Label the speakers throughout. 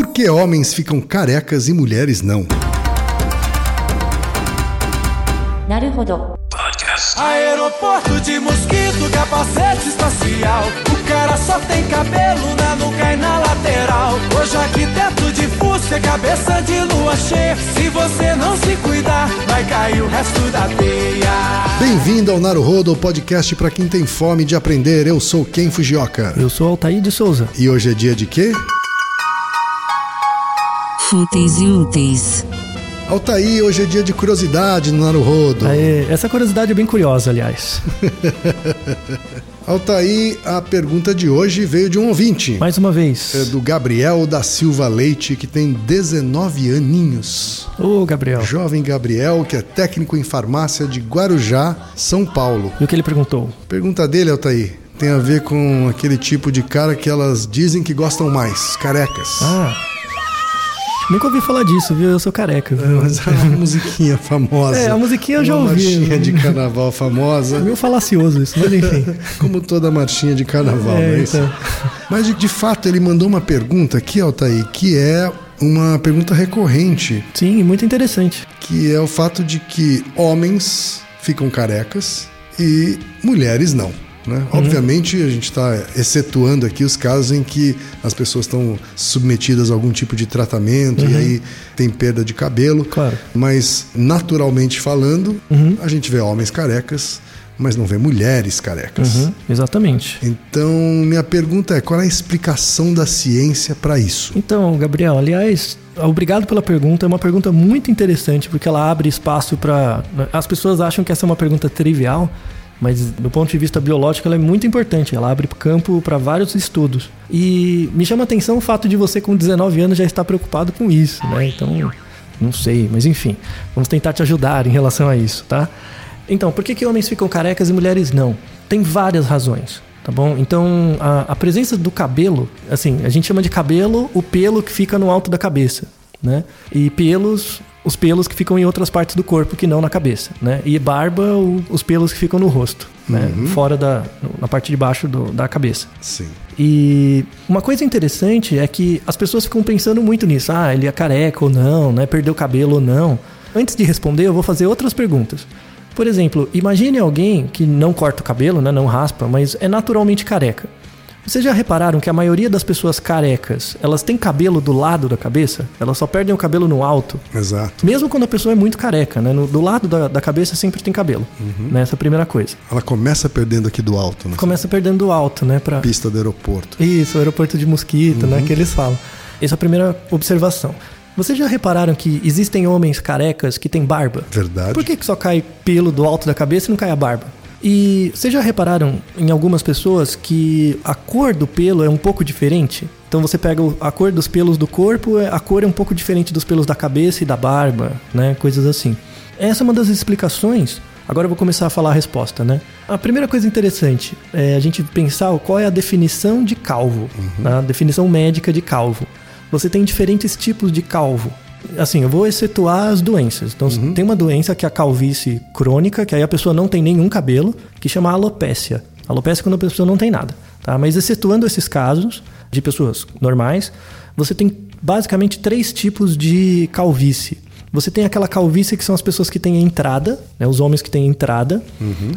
Speaker 1: Por que homens ficam carecas e mulheres não?
Speaker 2: Podcast.
Speaker 3: Aeroporto de mosquito, capacete espacial. O cara só tem cabelo na nuca e na lateral. Hoje aqui dentro de fusca, cabeça de lua cheia. Se você não se cuidar, vai cair o resto da teia.
Speaker 1: Bem-vindo ao Naruhodo, podcast para quem tem fome de aprender. Eu sou Ken Fujioka.
Speaker 4: Eu sou Altair de Souza.
Speaker 1: E hoje é dia de quê?
Speaker 2: Fúteis e úteis.
Speaker 1: Altair, hoje é dia de curiosidade no Naruhodo.
Speaker 4: Aê, essa curiosidade é bem curiosa, aliás.
Speaker 1: Altair, a pergunta de hoje veio de um ouvinte.
Speaker 4: Mais uma vez.
Speaker 1: É do Gabriel da Silva Leite, que tem 19 aninhos.
Speaker 4: Ô, Gabriel.
Speaker 1: Jovem Gabriel, que é técnico em farmácia de Guarujá, São Paulo.
Speaker 4: E o que ele perguntou?
Speaker 1: Pergunta dele, Altair, tem a ver com aquele tipo de cara que elas dizem que gostam mais, carecas.
Speaker 4: Ah. Nunca ouvi falar disso, viu? Eu sou careca. viu?
Speaker 1: Mas é uma musiquinha famosa.
Speaker 4: É, a musiquinha eu já
Speaker 1: uma
Speaker 4: ouvi.
Speaker 1: marchinha de carnaval famosa.
Speaker 4: É meio falacioso isso, mas enfim.
Speaker 1: Como toda marchinha de carnaval,
Speaker 4: É,
Speaker 1: não é isso?
Speaker 4: então.
Speaker 1: Mas de, de fato ele mandou uma pergunta aqui, Altair, que é uma pergunta recorrente,
Speaker 4: Sim, muito interessante.
Speaker 1: que é o fato de que homens ficam carecas e mulheres não. Né?
Speaker 4: Uhum.
Speaker 1: Obviamente, a gente está excetuando aqui os casos em que as pessoas estão submetidas a algum tipo de tratamento e aí tem perda de cabelo.
Speaker 4: Uhum. Claro.
Speaker 1: Mas, naturalmente falando,
Speaker 4: Uhum.
Speaker 1: a gente vê homens carecas, mas não vê mulheres carecas.
Speaker 4: Uhum, exatamente.
Speaker 1: Então, minha pergunta é: qual é a explicação da ciência para isso?
Speaker 4: Então, Gabriel, aliás, obrigado pela pergunta. É uma pergunta muito interessante porque ela abre espaço para. As pessoas acham que essa é uma pergunta trivial, mas do ponto de vista biológico ela é muito importante. Ela abre campo para vários estudos. E me chama a atenção o fato de você, com 19 anos, já estar preocupado com isso, né? Então, não sei, mas enfim, vamos tentar te ajudar em relação a isso, tá? Então, por que, que homens ficam carecas e mulheres não? Tem várias razões. Tá bom? Então, a, a presença do cabelo, assim, a gente chama de cabelo o pelo que fica no alto da cabeça, né? E pelos, os pelos que ficam em outras partes do corpo que não na cabeça, né? E barba, o- os pelos que ficam no rosto, né? Fora da, na parte de baixo do- da cabeça.
Speaker 1: Sim.
Speaker 4: E uma coisa interessante é que as pessoas ficam pensando muito nisso. Ah, ele é careca ou não, né? Perdeu o cabelo ou não. Antes de responder, eu vou fazer outras perguntas. Por exemplo, imagine alguém que não corta o cabelo, né? Não raspa, mas é naturalmente careca. Vocês já repararam que a maioria das pessoas carecas, elas têm cabelo do lado da cabeça? Elas só perdem o cabelo no alto.
Speaker 1: Exato.
Speaker 4: Mesmo quando a pessoa é muito careca, né? No- do lado da, da cabeça sempre tem cabelo. Né? Essa é a primeira coisa.
Speaker 1: Ela começa perdendo aqui do alto, né?
Speaker 4: Começa perdendo do alto, né? Pra...
Speaker 1: Pista do aeroporto.
Speaker 4: Isso, o aeroporto de mosquito, né? Que eles falam. Essa é a primeira observação. Vocês já repararam que existem homens carecas que têm barba?
Speaker 1: Verdade.
Speaker 4: Por que, que só cai pelo do alto da cabeça e não cai a barba? E vocês já repararam em algumas pessoas que a cor do pelo é um pouco diferente? Então você pega a cor dos pelos do corpo, é- a cor é um pouco diferente dos pelos da cabeça e da barba, né? Coisas assim. Essa é uma das explicações. Agora eu vou começar a falar a resposta, né? A primeira coisa interessante é a gente pensar qual é a definição de calvo, né? a definição médica de calvo. Você tem diferentes tipos de calvo. Assim, eu vou excetuar as doenças. Então, tem uma doença que é a calvície crônica, que aí a pessoa não tem nenhum cabelo, que chama alopécia. Alopécia é quando a pessoa não tem nada, tá? Mas excetuando esses casos de pessoas normais, você tem basicamente três tipos de calvície. Você tem aquela calvície que são as pessoas que têm entrada, né, os homens que têm entrada.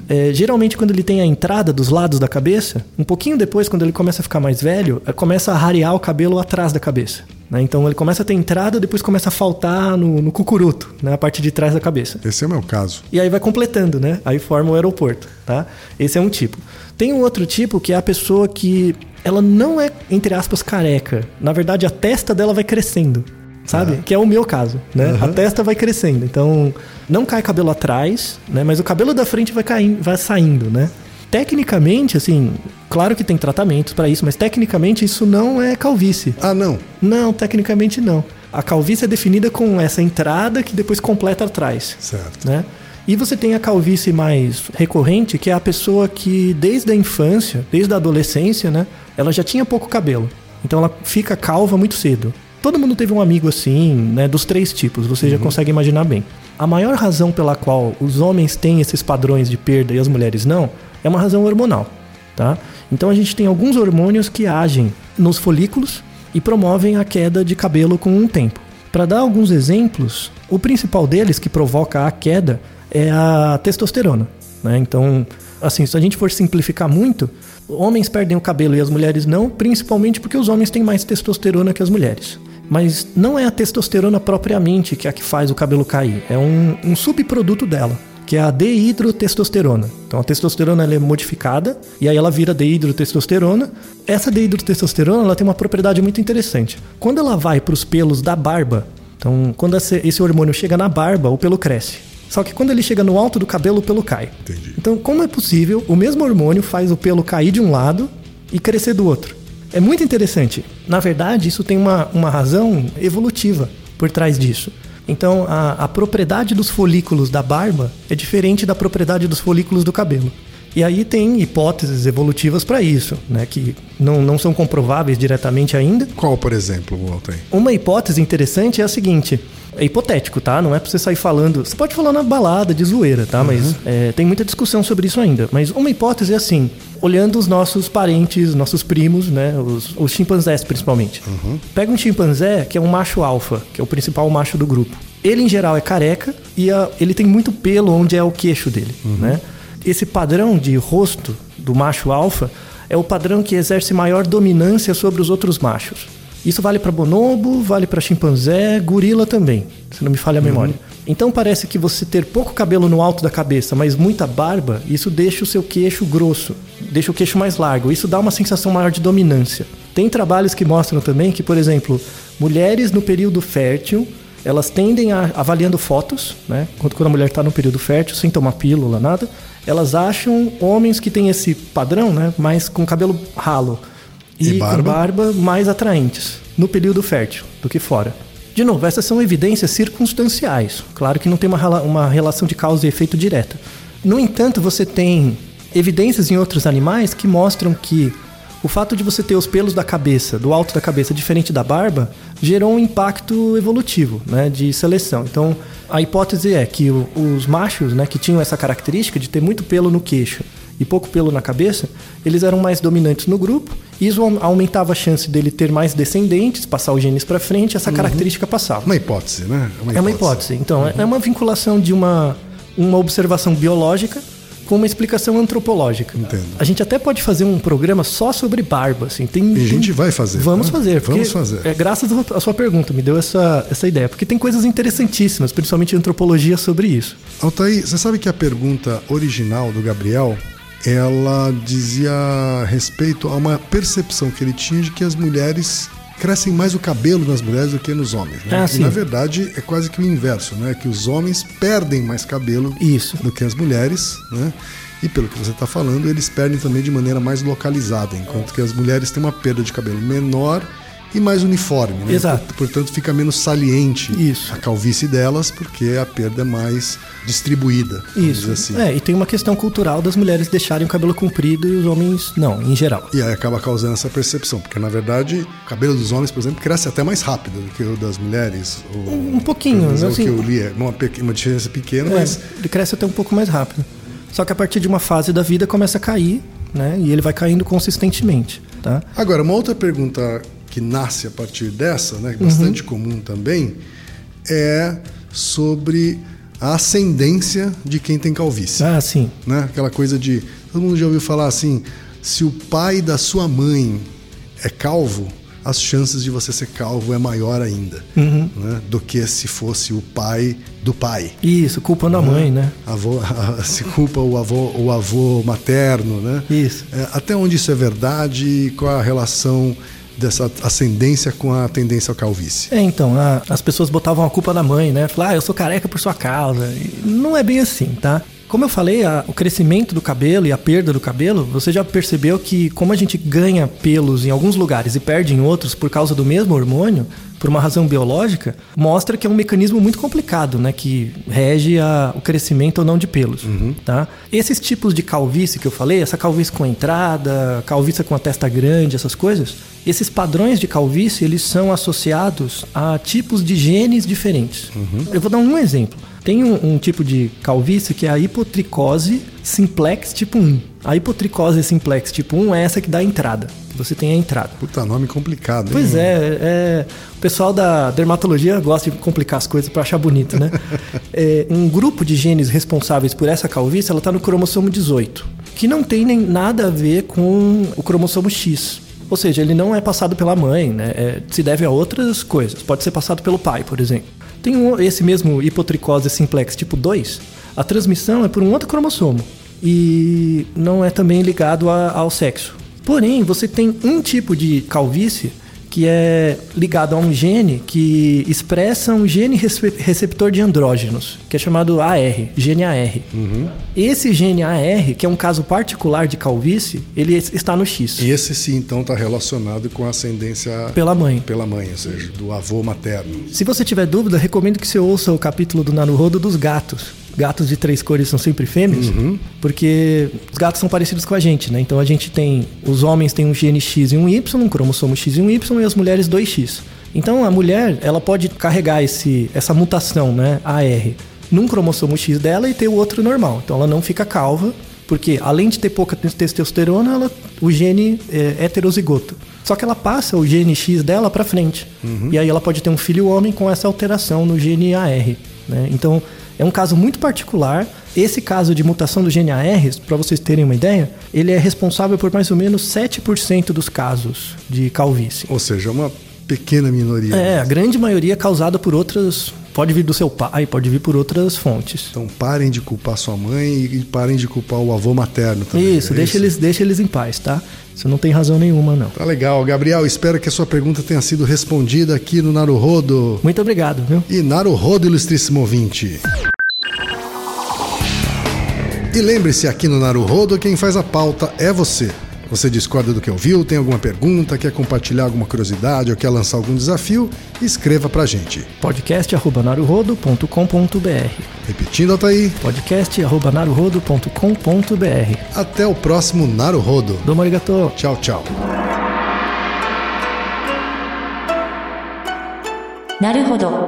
Speaker 4: É, geralmente, quando ele tem a entrada dos lados da cabeça, um pouquinho depois, quando ele começa a ficar mais velho, começa a rarear o cabelo atrás da cabeça. Né? Então, ele começa a ter entrada, depois começa a faltar no, no cucuruto, né, a parte de trás da cabeça.
Speaker 1: Esse é o meu caso.
Speaker 4: E aí vai completando, né? Aí forma o aeroporto, tá? Esse é um tipo. Tem um outro tipo que é a pessoa que ela não é, entre aspas, careca. Na verdade, a testa dela vai crescendo, sabe? Que é o meu caso, né? A testa vai crescendo. Então, não cai cabelo atrás, né? Mas o cabelo da frente vai caindo, vai saindo, né? Tecnicamente, assim, claro que tem tratamentos para isso, mas tecnicamente isso não é calvície.
Speaker 1: Ah, não.
Speaker 4: Não, tecnicamente não. A calvície é definida com essa entrada que depois completa atrás
Speaker 1: Certo.
Speaker 4: né? E você tem a calvície mais recorrente, que é a pessoa que desde a infância, desde a adolescência, né, ela já tinha pouco cabelo. Então ela fica calva muito cedo. Todo mundo teve um amigo assim, né, dos três tipos, você já consegue imaginar bem. A maior razão pela qual os homens têm esses padrões de perda e as mulheres não, é uma razão hormonal, tá? Então a gente tem alguns hormônios que agem nos folículos e promovem a queda de cabelo com um tempo. Para dar alguns exemplos, o principal deles que provoca a queda é a testosterona. Né? Então, assim, se a gente for simplificar muito, homens perdem o cabelo e as mulheres não, principalmente porque os homens têm mais testosterona que as mulheres. Mas não é a testosterona propriamente que é a que faz o cabelo cair, é um, um subproduto dela, que é a deidrotestosterona. Então a testosterona é modificada e aí ela vira deidrotestosterona. Essa deidrotestosterona ela tem uma propriedade muito interessante. Quando ela vai para os pelos da barba, então quando esse, esse hormônio chega na barba, o pelo cresce. Só que quando ele chega no alto do cabelo, o pelo cai.
Speaker 1: Entendi.
Speaker 4: Então, como é possível o mesmo hormônio faz o pelo cair de um lado e crescer do outro? É muito interessante. Na verdade, isso tem uma, uma razão evolutiva por trás disso. Então, a, a propriedade dos folículos da barba é diferente da propriedade dos folículos do cabelo. E aí tem hipóteses evolutivas para isso, né, que não, não são comprováveis diretamente ainda,
Speaker 1: Qual, por exemplo, Walter?
Speaker 4: uma hipótese interessante é a seguinte: é hipotético, tá? Não é pra você sair falando. Você pode falar na balada de zoeira, tá? Mas é, tem muita discussão sobre isso ainda. Mas uma hipótese é assim: olhando os nossos parentes, nossos primos, né? Os, os chimpanzés principalmente. Pega um chimpanzé que é um macho alfa, que é o principal macho do grupo. Ele, em geral, é careca e a- ele tem muito pelo onde é o queixo dele, né? Esse padrão de rosto do macho alfa é o padrão que exerce maior dominância sobre os outros machos. Isso vale para bonobo, vale para chimpanzé, gorila também, se não me falha a memória. Então parece que você ter pouco cabelo no alto da cabeça, mas muita barba, isso deixa o seu queixo grosso, deixa o queixo mais largo. Isso dá uma sensação maior de dominância. Tem trabalhos que mostram também que, por exemplo, mulheres no período fértil, elas tendem a, avaliando fotos, né? Quando, quando a mulher está no período fértil, sem tomar pílula, nada, elas acham homens que têm esse padrão, né? Mas com cabelo ralo
Speaker 1: E
Speaker 4: e,
Speaker 1: barba?
Speaker 4: com barba mais atraentes no período fértil do que fora. De novo, essas são evidências circunstanciais. Claro que não tem uma, uma relação de causa e efeito direta. No entanto, você tem evidências em outros animais que mostram que o fato de você ter os pelos da cabeça, do alto da cabeça, diferente da barba, gerou um impacto evolutivo, né, de seleção. Então, a hipótese é que o- os machos, né, que tinham essa característica de ter muito pelo no queixo e pouco pelo na cabeça, eles eram mais dominantes no grupo. e Isso au- aumentava a chance dele ter mais descendentes, passar os genes para frente, essa característica passava.
Speaker 1: Uma hipótese, né?
Speaker 4: É uma hipótese. Então, é- é uma vinculação de uma, uma observação biológica com uma explicação antropológica.
Speaker 1: Entendo.
Speaker 4: A gente até pode fazer um programa só sobre barba, assim. Tem,
Speaker 1: E a
Speaker 4: tem-
Speaker 1: gente vai fazer.
Speaker 4: Vamos
Speaker 1: né?
Speaker 4: fazer.
Speaker 1: Vamos fazer.
Speaker 4: É graças à sua pergunta, me deu essa, essa ideia. Porque tem coisas interessantíssimas, principalmente antropologia, sobre isso.
Speaker 1: Altair, você sabe que a pergunta original do Gabriel, ela dizia respeito a uma percepção que ele tinha de que as mulheres crescem mais o cabelo nas mulheres do que nos homens. Né?
Speaker 4: Ah,
Speaker 1: e na verdade é quase que o inverso, né? Que os homens perdem mais cabelo
Speaker 4: Isso.
Speaker 1: do que as mulheres, né? E pelo que você está falando, eles perdem também de maneira mais localizada, enquanto que as mulheres têm uma perda de cabelo menor e mais uniforme, né?
Speaker 4: Exato.
Speaker 1: Portanto, fica menos saliente
Speaker 4: Isso.
Speaker 1: a calvície delas, porque a perda é mais distribuída.
Speaker 4: Isso.
Speaker 1: assim.
Speaker 4: É, e tem uma questão cultural das mulheres deixarem o cabelo comprido e os homens não, em geral.
Speaker 1: E aí acaba causando essa percepção, porque na verdade o cabelo dos homens, por exemplo, cresce até mais rápido do que o das mulheres. ou-
Speaker 4: Um pouquinho,
Speaker 1: pelo menos é
Speaker 4: assim-
Speaker 1: o que eu li, é uma, uma diferença pequena,
Speaker 4: É,
Speaker 1: mas
Speaker 4: ele cresce até um pouco mais rápido. Só que a partir de uma fase da vida começa a cair, né? E ele vai caindo consistentemente, tá?
Speaker 1: Agora, uma outra pergunta que nasce a partir dessa, né,
Speaker 4: Uhum.
Speaker 1: bastante comum também, é sobre a ascendência de quem tem calvície.
Speaker 4: Ah, sim.
Speaker 1: Né? Aquela coisa de. Todo mundo já ouviu falar assim: se o pai da sua mãe é calvo, as chances de você ser calvo é maior ainda
Speaker 4: Uhum.
Speaker 1: né? do que se fosse o pai do pai.
Speaker 4: Isso, culpando a mãe, né?
Speaker 1: Avô, se culpa o avô, o avô materno, né?
Speaker 4: Isso.
Speaker 1: É, até onde isso é verdade? Qual a relação dessa ascendência com a tendência ao calvície?
Speaker 4: É, então, a- as pessoas botavam a culpa na mãe, né? Falar, ah, eu sou careca por sua causa. E não é bem assim, tá? Como eu falei, a- o crescimento do cabelo e a perda do cabelo, você já percebeu que como a gente ganha pelos em alguns lugares e perde em outros por causa do mesmo hormônio, por uma razão biológica, mostra que é um mecanismo muito complicado, né? Que rege a- o crescimento ou não de pelos, tá? Esses tipos de calvície que eu falei, essa calvície com entrada, calvície com a testa grande, essas coisas, esses padrões de calvície, eles são associados a tipos de genes diferentes. Eu vou dar um exemplo. Tem um, um tipo de calvície que é a hipotricose simplex tipo 1. A hipotricose simplex tipo 1 é essa que dá a entrada. Você tem a entrada.
Speaker 1: Puta, nome complicado, hein?
Speaker 4: Pois é, é, o pessoal da dermatologia gosta de complicar as coisas para achar bonito, né? É, um grupo de genes responsáveis por essa calvície, ela está no cromossomo 18, que não tem nem nada a ver com o cromossomo X. Ou seja, ele não é passado pela mãe, né? É, se deve a outras coisas. Pode ser passado pelo pai, por exemplo. Tem um, esse mesmo hipotricose simplex tipo 2, a transmissão é por um outro cromossomo e não é também ligado a- ao sexo. Porém, você tem um tipo de calvície que é ligado a um gene que expressa um gene receptor de andrógenos, que é chamado AR, gene AR. Esse gene AR, que é um caso particular de calvície, ele está no X,
Speaker 1: esse sim, então, está relacionado com a ascendência
Speaker 4: pela mãe.
Speaker 1: pela mãe, ou seja, do avô materno.
Speaker 4: Se você tiver dúvida, recomendo que você ouça o capítulo do Naruhodo dos gatos. Gatos de três cores são sempre fêmeas, porque os gatos são parecidos com a gente, né? Então a gente tem. Os homens têm um gene X e um Y, um cromossomo X e um Y, e as mulheres 2X. Então a mulher, ela pode carregar esse, essa mutação, né? AR, num cromossomo X dela e ter o outro normal. Então ela não fica calva, porque além de ter pouca testosterona, ela, o gene é heterozigoto. Só que ela passa o gene X dela para frente. E aí ela pode ter um filho homem com essa alteração no gene AR. Né? Então é um caso muito particular. Esse caso de mutação do gene AR, para vocês terem uma ideia, ele é responsável por mais ou menos 7% dos casos de calvície.
Speaker 1: Ou seja, uma pequena minoria.
Speaker 4: É, a grande maioria é causada por outras. Pode vir do seu pai, pode vir por outras fontes.
Speaker 1: Então parem de culpar sua mãe e parem de culpar o avô materno também.
Speaker 4: Isso,
Speaker 1: é
Speaker 4: deixa, Eles, deixa eles em paz, tá? Você não tem razão nenhuma, não.
Speaker 1: Tá legal. Gabriel, espero que a sua pergunta tenha sido respondida aqui no Naruhodo.
Speaker 4: Muito obrigado, viu?
Speaker 1: E Naruhodo, ilustríssimo ouvinte. E lembre-se, aqui no Naruhodo, quem faz a pauta é você. Você discorda do que ouviu, tem alguma pergunta, quer compartilhar alguma curiosidade ou quer lançar algum desafio? Escreva pra gente.
Speaker 4: podcast.naruhodo.com.br
Speaker 1: Repetindo, Altaí.
Speaker 4: podcast.naruhodo.com.br
Speaker 1: Até o próximo Naruhodo.
Speaker 4: Domo arigato.
Speaker 1: Tchau, tchau.
Speaker 2: Naruhodo.